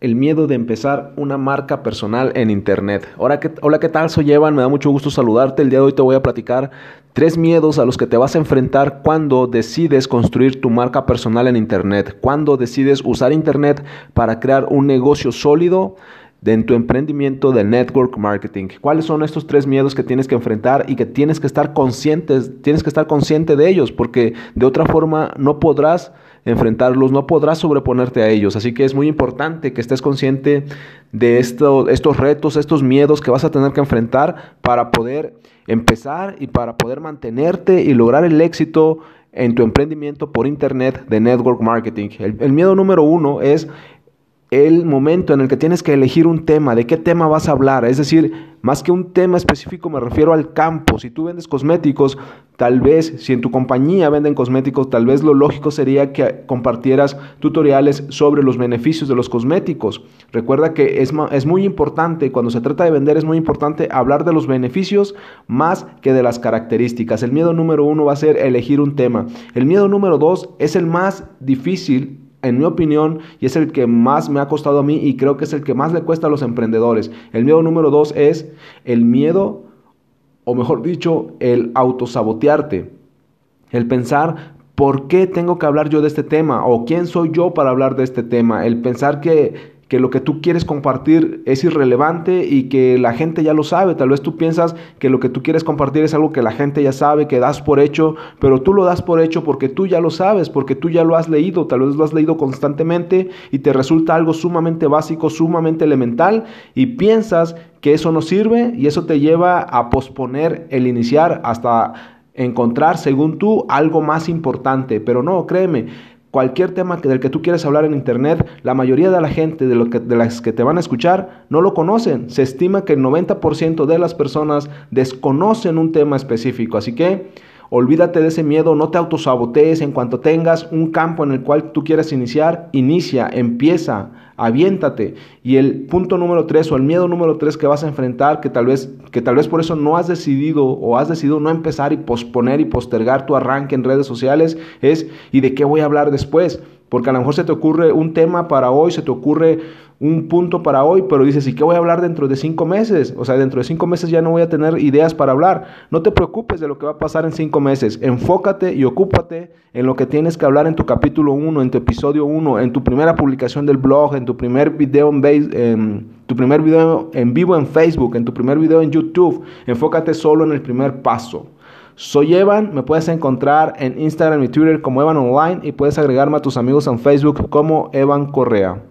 el miedo de empezar una marca personal en Internet. Hola ¿qué, hola, ¿qué tal? Soy Evan, me da mucho gusto saludarte. El día de hoy te voy a platicar tres miedos a los que te vas a enfrentar cuando decides construir tu marca personal en Internet, cuando decides usar Internet para crear un negocio sólido en tu emprendimiento de network marketing. ¿Cuáles son estos tres miedos que tienes que enfrentar y que tienes que estar conscientes, tienes que estar consciente de ellos porque de otra forma no podrás enfrentarlos, no podrás sobreponerte a ellos. Así que es muy importante que estés consciente de esto, estos retos, estos miedos que vas a tener que enfrentar para poder empezar y para poder mantenerte y lograr el éxito en tu emprendimiento por internet de network marketing. El miedo número uno es el momento en el que tienes que elegir un tema, de qué tema vas a hablar. Es decir, más que un tema específico me refiero al campo. Si tú vendes cosméticos, tal vez, si en tu compañía venden cosméticos, tal vez lo lógico sería que compartieras tutoriales sobre los beneficios de los cosméticos. Recuerda que es, es muy importante, cuando se trata de vender, es muy importante hablar de los beneficios más que de las características. El miedo número uno va a ser elegir un tema. El miedo número dos es el más difícil en mi opinión, y es el que más me ha costado a mí y creo que es el que más le cuesta a los emprendedores. El miedo número dos es el miedo, o mejor dicho, el autosabotearte. El pensar, ¿por qué tengo que hablar yo de este tema? ¿O quién soy yo para hablar de este tema? El pensar que que lo que tú quieres compartir es irrelevante y que la gente ya lo sabe. Tal vez tú piensas que lo que tú quieres compartir es algo que la gente ya sabe, que das por hecho, pero tú lo das por hecho porque tú ya lo sabes, porque tú ya lo has leído, tal vez lo has leído constantemente y te resulta algo sumamente básico, sumamente elemental y piensas que eso no sirve y eso te lleva a posponer el iniciar hasta encontrar, según tú, algo más importante. Pero no, créeme, cualquier tema del que tú quieres hablar en internet, la mayoría de la gente de, lo que, de las que te van a escuchar no lo conocen. Se estima que el 90% de las personas desconocen un tema específico. Así que Olvídate de ese miedo, no te autosabotees en cuanto tengas un campo en el cual tú quieras iniciar, inicia, empieza, aviéntate. Y el punto número tres o el miedo número tres que vas a enfrentar, que tal vez, que tal vez por eso no has decidido o has decidido no empezar y posponer y postergar tu arranque en redes sociales, es ¿y de qué voy a hablar después? Porque a lo mejor se te ocurre un tema para hoy, se te ocurre un punto para hoy, pero dices, ¿y qué voy a hablar dentro de cinco meses? O sea, dentro de cinco meses ya no voy a tener ideas para hablar. No te preocupes de lo que va a pasar en cinco meses. Enfócate y ocúpate en lo que tienes que hablar en tu capítulo 1, en tu episodio 1, en tu primera publicación del blog, en tu primer video en, en tu primer video en vivo en Facebook, en tu primer video en YouTube. Enfócate solo en el primer paso. Soy Evan, me puedes encontrar en Instagram y Twitter como Evan Online y puedes agregarme a tus amigos en Facebook como Evan Correa.